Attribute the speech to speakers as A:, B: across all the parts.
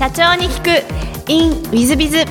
A: 社長に聞く in ウィズビズ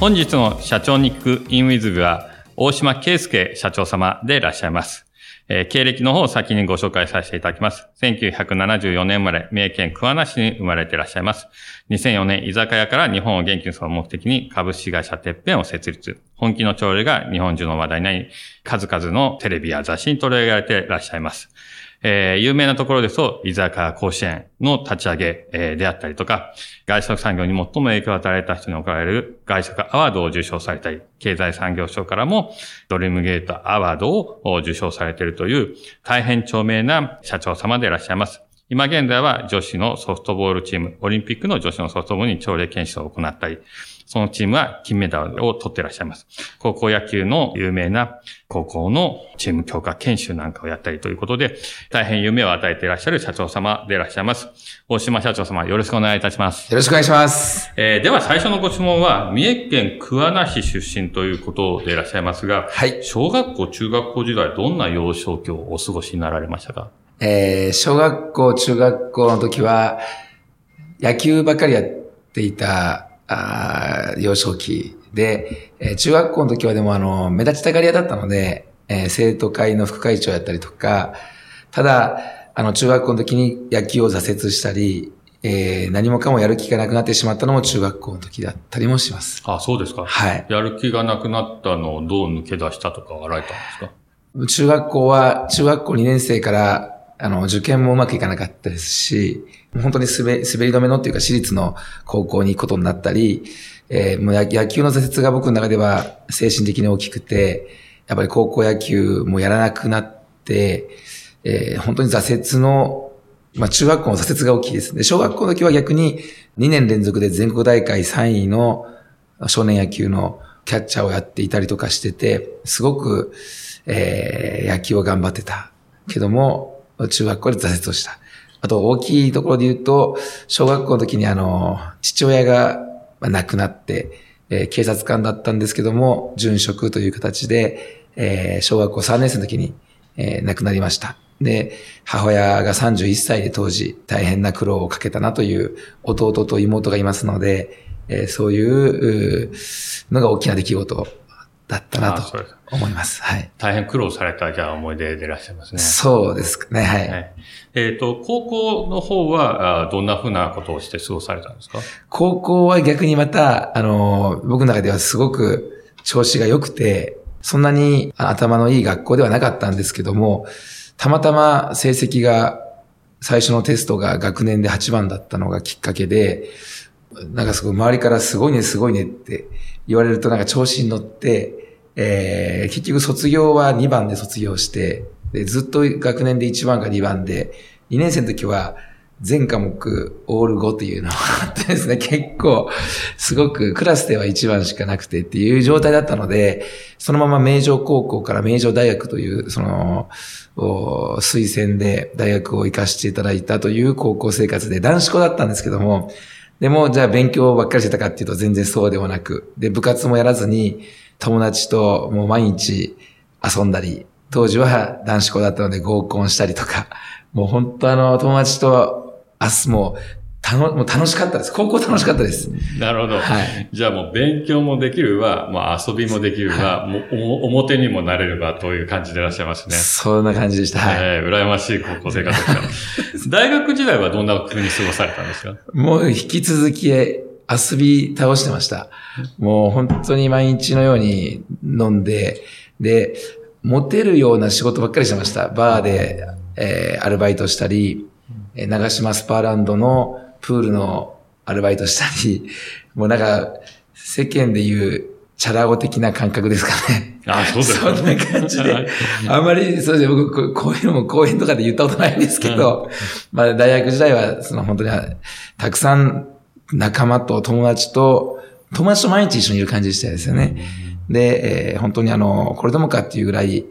B: 本日の社長に聞く in ウィズビは大島圭介社長様でいらっしゃいます。えー、経歴の方を先にご紹介させていただきます。1974年生まれ、三重県桑名市に生まれていらっしゃいます。2004年、居酒屋から日本を元気にする目的に株式会社てっぺんを設立。本気の調理が日本中の話題になり、数々のテレビや雑誌に取り上げられていらっしゃいます。えー、有名なところですと、居酒屋甲子園の立ち上げ、えー、であったりとか、外食産業に最も影響を与えた人に贈られる外食アワードを受賞されたり、経済産業省からもドリームゲートアワードを受賞されているという、大変著名な社長様でいらっしゃいます。今現在は女子のソフトボールチーム、オリンピックの女子のソフトボールに朝礼研修を行ったり、そのチームは金メダルを取っていらっしゃいます。高校野球の有名な高校のチーム強化研修なんかをやったりということで、大変夢を与えていらっしゃる社長様でいらっしゃいます。大島社長様、よろしくお願いいたします。
C: よろしくお願いします。
B: えー、では最初のご質問は、三重県桑名市出身ということでいらっしゃいますが、
C: はい。
B: 小学校、中学校時代、どんな幼少期をお過ごしになられましたか？
C: えー、小学校、中学校の時は、野球ばかりやっていたあ幼少期で、えー、中学校の時はでもあの、目立ちたがり屋だったので、えー、生徒会の副会長やったりとか、ただ、あの、中学校の時に野球を挫折したり、えー、何もかもやる気がなくなってしまったのも中学校の時だったりもします。
B: あ、そうですか。
C: はい。
B: やる気がなくなったのをどう抜け出したとかはられたんですか？
C: 中学校は、中学校2年生から、あの、受験もうまくいかなかったですし、本当に滑滑り止めのっていうか私立の高校に行くことになったり、えー、もう野球の挫折が僕の中では精神的に大きくて、やっぱり高校野球もやらなくなって、えー、本当に挫折の、まあ中学校の挫折が大きいです。で、小学校の時は逆に2年連続で全国大会3位の少年野球のキャッチャーをやっていたりとかしてて、すごく、えー、野球を頑張ってた。けども、中学校で挫折をした。あと大きいところで言うと、小学校の時にあの、父親が亡くなって、えー、警察官だったんですけども、殉職という形で、えー、小学校3年生の時に、えー、亡くなりました。で、母親が31歳で当時大変な苦労をかけたなという弟と妹がいますので、えー、そういうのが大きな出来事だったなと思います。はい。
B: 大変苦労された、じゃあ思い出でいらっしゃいますね。
C: そうですね、はい。はい、
B: えっ、ー、と、高校の方は、どんなふうなことをして過ごされたんですか？
C: 高校は逆にまた、あの、僕の中ではすごく調子が良くて、そんなに頭のいい学校ではなかったんですけども、たまたま成績が、最初のテストが学年で8番だったのがきっかけで、なんかすごい周りからすごいね、すごいねって言われるとなんか調子に乗って、えー、結局卒業は2番で卒業して、でずっと学年で1番か2番で、2年生の時は全科目オール5っていうのがあってですね、結構、すごくクラスでは1番しかなくてっていう状態だったので、そのまま名城高校から名城大学という、その、推薦で大学を行かせていただいたという高校生活で男子校だったんですけども、でも、じゃあ勉強ばっかりしてたかっていうと全然そうではなく、で、部活もやらずに、友達ともう毎日遊んだり、当時は男子校だったので合コンしたりとか、もう本当あの、友達と明日もたの、もう楽しかったです。高校楽しかったです。
B: なるほど。はい。じゃあもう勉強もできるわ、もう遊びもできるわ、はい、もう表にもなれるわという感じでいらっしゃいますね。
C: そんな感じでした。はい。
B: えー、羨ましい高校生活でした。大学時代はどんな風に過ごされたんですか？
C: もう引き続き遊び倒してました。もう本当に毎日のように飲んで、で、モテるような仕事ばっかりしてました。バーで、えー、アルバイトしたり、長島スパーランドのプールのアルバイトしたり、もうなんか、世間で言う、チャラ男的な感覚ですかね。
B: あそうです
C: そんな感じで。あんまり、そうですね、僕、こういうのも講演とかで言ったことないんですけど、まあ、大学時代は、その本当に、たくさん仲間と友達と、友達と毎日一緒にいる感じでしたですよね。で、えー、本当にあの、これでもかっていうぐらい、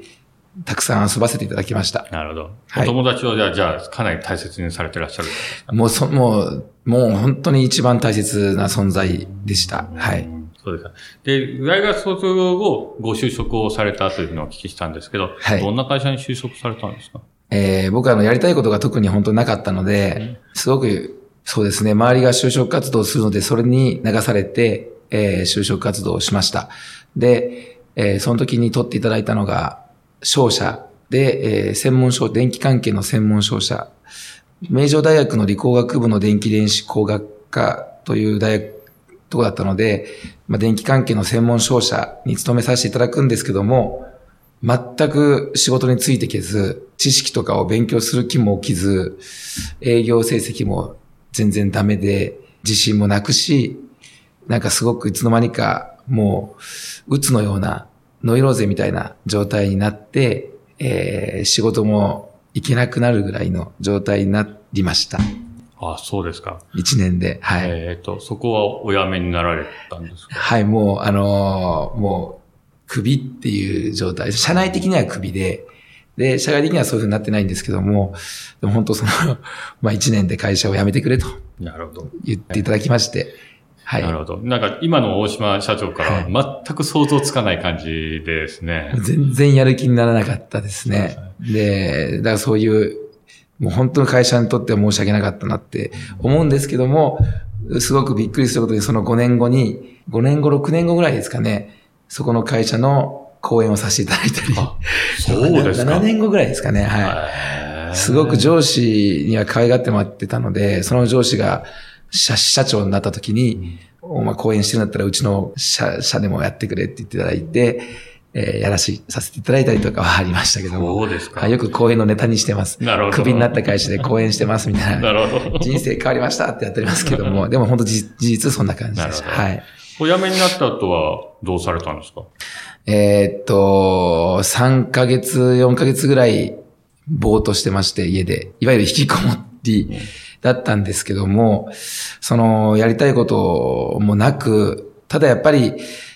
C: たくさん遊ばせていただきました。
B: なるほど。はい、お友達をじゃあ、じゃあ、かなり大切にされてらっしゃる
C: もう、そ、もう、もう本当に一番大切な存在でした。はい。
B: そうですか。で、大学卒業後、ご就職をされたというのをお聞きしたんですけど、はい、どんな会社に就職されたんですか？
C: えー、僕はあのやりたいことが特に本当になかったので、すごくそうですね、周りが就職活動するので、それに流されて、えー、就職活動をしました。で、えー、その時に取っていただいたのが、商社で、えー、専門商、電気関係の専門商社。名城大学の理工学部の電気電子工学科という大学、とこだったので、まあ、電気関係の専門商社に勤めさせていただくんですけども、全く仕事についてけず、知識とかを勉強する気も起きず、営業成績も全然ダメで、自信もなくし、なんかすごくいつの間にかもう、鬱のようなノイローゼみたいな状態になって、えー、仕事も行けなくなるぐらいの状態になりました。
B: あそうですか。
C: 一年で。はい。
B: えっ、と、そこはお辞めになられたんですか？
C: はい、もう、あのー、もう、首っていう状態。社内的には首で、で、社外的にはそういうふうになってないんですけども、でも本当その、まあ一年で会社を辞めてくれと。
B: なるほど。
C: 言っていただきまして。
B: はい。なるほど。なんか今の大島社長から全く想像つかない感じですね。
C: はい、全然やる気にならなかったですね。で、ね、だからそういう、もう本当の会社にとっては申し訳なかったなって思うんですけども、すごくびっくりすることにその5年後に、5年後、6年後ぐらいですかね、そこの会社の講演をさせていただいたり。
B: そうですか。
C: 7年後ぐらいですかね。はい。すごく上司には可愛がってもらってたので、その上司が社社長になった時に、うん、お前講演してるんだったらうちの社社でもやってくれって言っていただいて、えー、やらし、させていただいたりとかはありましたけども。
B: そうですか。
C: よく講演のネタにしてます。
B: なるほど。
C: クビになった会社で講演してますみたいな。
B: なるほど。
C: 人生変わりましたってやっておりますけども、でも本当事実そんな感じでした。はい。
B: お辞めになった後はどうされたんですか？
C: えー、っと、3ヶ月、4ヶ月ぐらい、ぼーっとしてまして、家で。いわゆる引きこもりだったんですけども、その、やりたいこともなく、ただやっぱり、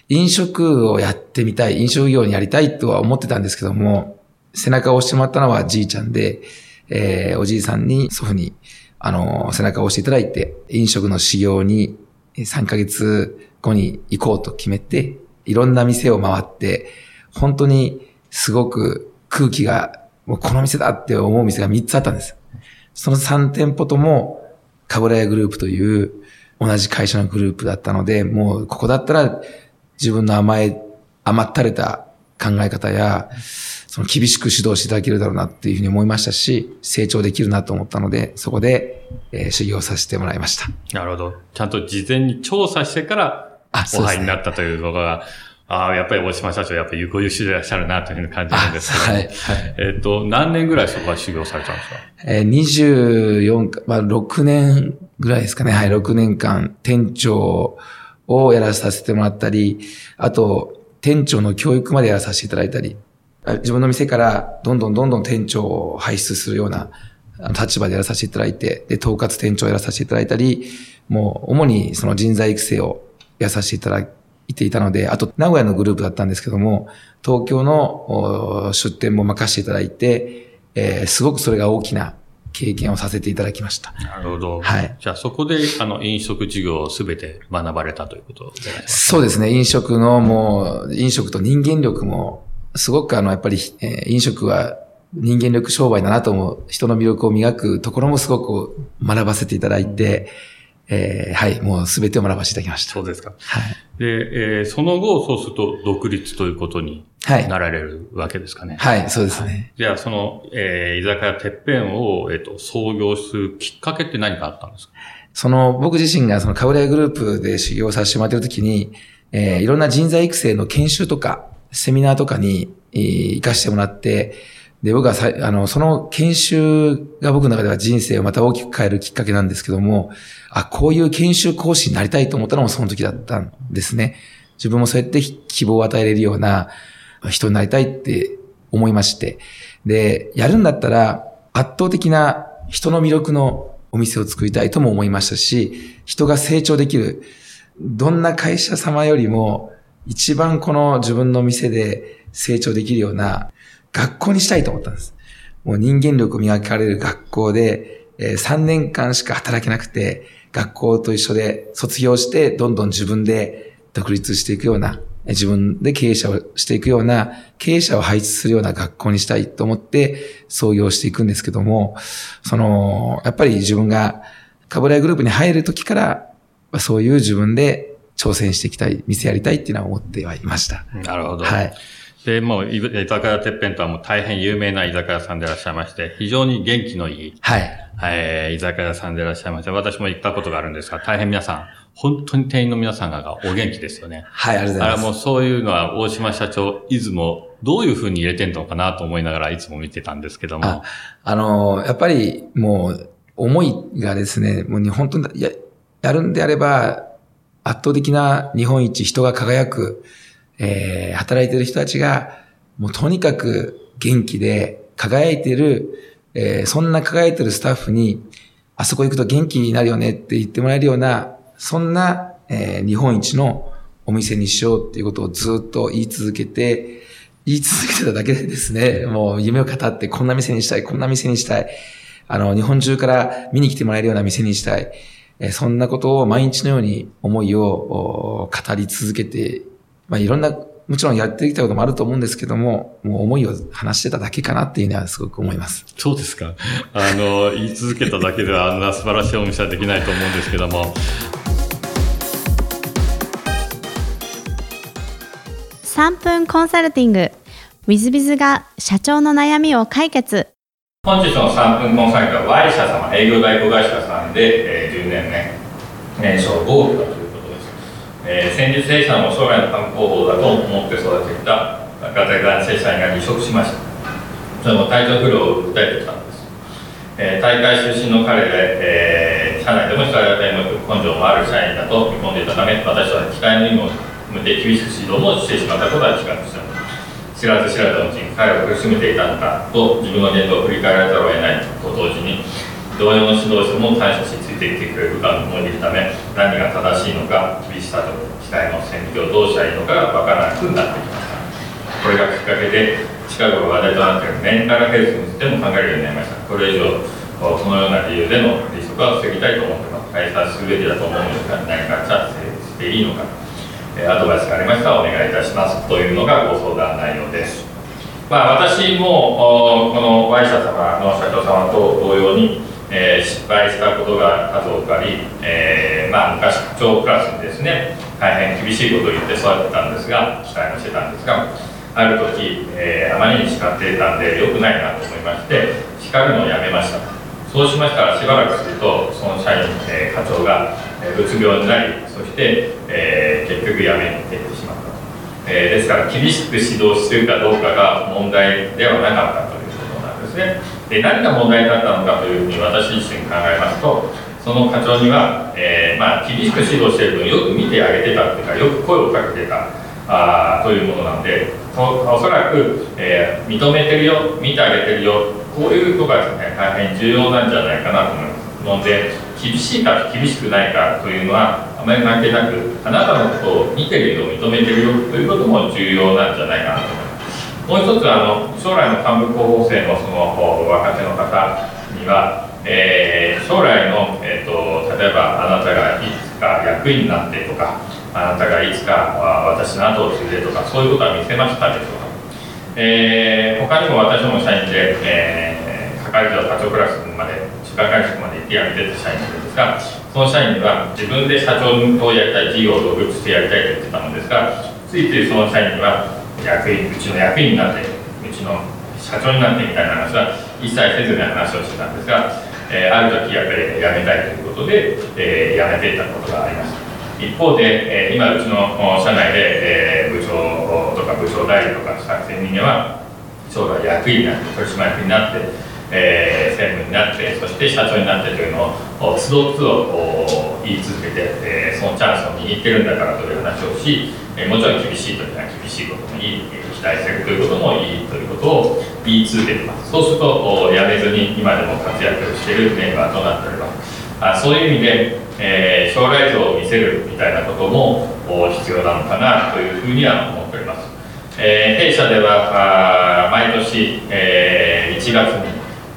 C: 飲食をやってみたい、飲食業にやりたいとは思ってたんですけども、背中を押してもらったのはじいちゃんで、えー、おじいさんに、祖父に、あの、背中を押していただいて、飲食の修行に3ヶ月後に行こうと決めて、いろんな店を回って、本当にすごく空気が、もうこの店だって思う店が3つあったんです。その3店舗とも、カブラヤグループという同じ会社のグループだったので、もうここだったら自分の甘え、甘ったれた考え方や、その厳しく指導していただけるだろうなっていうふうに思いましたし、成長できるなと思ったので、そこで、えー、修行させてもらいました。
B: なるほど。ちゃんと事前に調査してから、お入りになったというのが、ああ、やっぱり大島社長、やっぱりご優秀でいらっしゃるなというふうに感じるんですけど。はい。はい、えっ、と、何年ぐらいそこは修行されたんですか？
C: えー、24、まあ、6年ぐらいですかね。はい、6年間、店長をやらさせてもらったり、あと、店長の教育までやらさせていただいたり、自分の店からどんどんどんどん店長を輩出するような立場でやらさせていただいて、で、統括店長をやらさせていただいたり、もう主にその人材育成をやらさせていただいていたので、あと名古屋のグループだったんですけども、東京の出店も任せていただいて、えー、すごくそれが大きな経験をさせていただきました。
B: なるほど。はい。じゃあそこで、あの、飲食事業をすべて学ばれたということで
C: そうですね。飲食のもう、飲食と人間力もすごくあの、やっぱり、えー、飲食は人間力商売だなと思う、人の魅力を磨くところもすごく学ばせていただいて、えー、はい、もうすべてを学ばせていただきました。
B: そうですか。はい。で、えー、その後、そうすると独立ということになられるわけですかね。
C: はい、はい、そうですね。
B: じゃあ、その、えー、居酒屋てっぺんを、えっ、ー、と、創業するきっかけって何かあったんですか？
C: その、僕自身がその、カウレグループで修行させてもらってるときに、えー、いろんな人材育成の研修とか、セミナーとかに、行かしてもらって、で、僕はさ、あの、その研修が僕の中では人生をまた大きく変えるきっかけなんですけども、あ、こういう研修講師になりたいと思ったのもその時だったんですね。自分もそうやって希望を与えれるような人になりたいって思いまして。で、やるんだったら圧倒的な人の魅力のお店を作りたいとも思いましたし、人が成長できる、どんな会社様よりも一番この自分の店で成長できるような学校にしたいと思ったんです。もう人間力を磨かれる学校で、え、3年間しか働けなくて、学校と一緒で卒業して、どんどん自分で独立していくような自分で経営者をしていくような、経営者を配置するような学校にしたいと思って創業していくんですけども、その、やっぱり自分がカブライグループに入る時から、そういう自分で挑戦していきたい、店やりたいっていうのは思ってはいました。
B: なるほど。
C: はい。
B: で、もう、居酒屋てっぺんとはもう大変有名な居酒屋さんでいらっしゃいまして、非常に元気のいい、
C: はい。
B: えー、居酒屋さんでいらっしゃいまして、私も行ったことがあるんですが、大変皆さん、本当に店員の皆さんがお元気ですよね。
C: はい、ありがとうございます。
B: あもうそういうのは、大島社長、いつもどういうふうに入れてんのかなと思いながらいつも見てたんですけども。あ、
C: あのー、やっぱりもう、思いがですね、もう本当にや、やるんであれば、圧倒的な日本一人が輝く、えー、働いてる人たちが、もうとにかく元気で輝いてる、えー、そんな輝いてるスタッフに、あそこ行くと元気になるよねって言ってもらえるような、そんな、えー、日本一のお店にしようっていうことをずっと言い続けて、言い続けてただけでですね、もう夢を語ってこんな店にしたい、こんな店にしたい、あの、日本中から見に来てもらえるような店にしたい、えそんなことを毎日のように思いを語り続けて、まあ、いろんなもちろんやってきたこともあると思うんですけども、もう思いを話してただけかなっていうのはすごく思います。
B: そうですか。あの、言い続けただけではあんな素晴らしいお店はできないと思うんですけども。
A: 3分コンサルティング。ウィズビズが社長の悩みを解決。
B: 本日の3分コンサルティングは Y 社様、営業代行会社さんで、えー、10年目、年商5億えー、先日弊社の将来の観光法だと思って育ててきた若手男性社員が離職しましたそれも体調不良を訴えてきたんです、えー、大会出身の彼で、えー、社内でも光当たりの根性もある社員だと見込んでいたため私は期待の意味を向け厳しく指導もしてしまったことは自覚した。知らず知らずのうちに彼を苦しめていたのかと自分の言動を振り返られざるを得ないと同時に同様の指導者も感謝しついてきてくれるかを思いるため何が正しいのか厳しさと期待の線引きをどうしたらいいのかが分からなくなってきました。これがきっかけで近頃話題となっているメンタルヘルスについても考えるようになりました。これ以上このような理由での離職は防ぎたいと思っています。解散すべきだと思うのですが何か調整していいのか。アドバイスがありましたらお願いいたしますというのがご相談内容です。まあ、私もこの Y 社様の社長様と同様にえ、失敗したことが数多くあり、えー、まあ、昔課長クラスにですね大変厳しいことを言って育てたんですが期待もしてたんですがある時、えー、あまりに叱っていたんで良くないなと思いまして叱るのをやめました。そうしましたらしばらくするとその社員、え課長が、えうつ病になりそして、え結局辞めてしまったと、えですから厳しく指導するかどうかが問題ではなかったということなんですね。で何が問題だったのかというふうに私自身考えますとその課長には、えー、まあ、厳しく指導している分よく見てあげてたっていうかよく声をかけてたあというものなのでおそらく、えー、認めてるよ見てあげてるよこういうことがですね大変重要なんじゃないかなと思います。ので厳しいか厳しくないかというのはあまり関係なくあなたのことを見てるよ認めてるよということも重要なんじゃないかなと思います。もう一つあの将来の幹部候補生のその若手の方には、えー、将来の、えーと、例えばあなたがいつか役員になってとかあなたがいつか私の後を継いでとかそういうことは見せましたでしょうか、えー、他にも私も社員で、えー、係長課長クラスまで中間会社まで行ってやめてた社員がいるんですがその社員は自分で社長とやりたい事業を独立してやりたいと言ってたのですがついついその社員には役員うちの役員になってうちの社長になってみたいな話は一切せずに話をしてたんですが、えー、ある時やっぱり辞めたいということで、えー、辞めていたことがありました。一方で、えー、今うちの社内で、えー、部長とか部長代理とかした人間は将来役員になって取締役になってえー、専務になってそして社長になってというのをつどつど言い続けて、えー、そのチャンスを握ってるんだからという話をし、えー、もちろん厳しい時には厳しいこともいい期待するということもいいということを言い続けてます。そうするとやめずに今でも活躍しているメンバーとなっております。あそういう意味で、えー、将来像を見せるみたいなことも必要なのかなというふうには思っております、え、弊社ではあ毎年、えー、1月に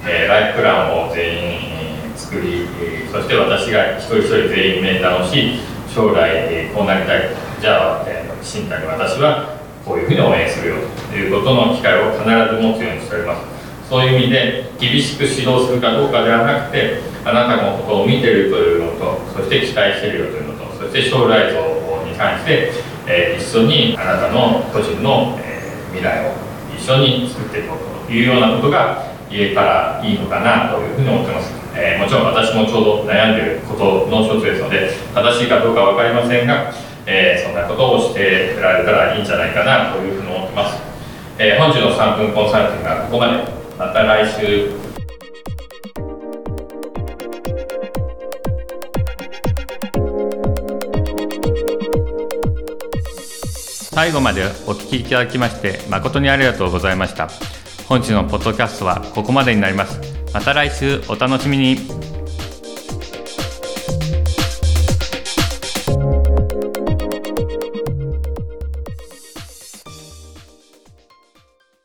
B: えー、ライフプランを全員、作り、えー、そして私が一人一人全員面談をし将来、えー、こうなりたい。じゃあ、えー新谷私はこういうふうに応援するよということの機会を必ず持つようにしております。そういう意味で厳しく指導するかどうかではなくてあなたのことを見てるというのとそして期待してるよというのとそして将来像に関して、えー、一緒にあなたの個人の、えー、未来を一緒に作っていこうというようなことが言えたらいいのかなというふうに思ってます、えー、もちろん私もちょうど悩んでることの一つですので正しいかどうか分かりませんがえー、そんなことをしてられたらいいんじゃないかなというふうに思ってます、えー、本日の3分コンサルティングはここまで。また来週。最後までお聞きいただきまして誠にありがとうございました。本日のポッドキャストはここまでになります。また来週お楽しみに。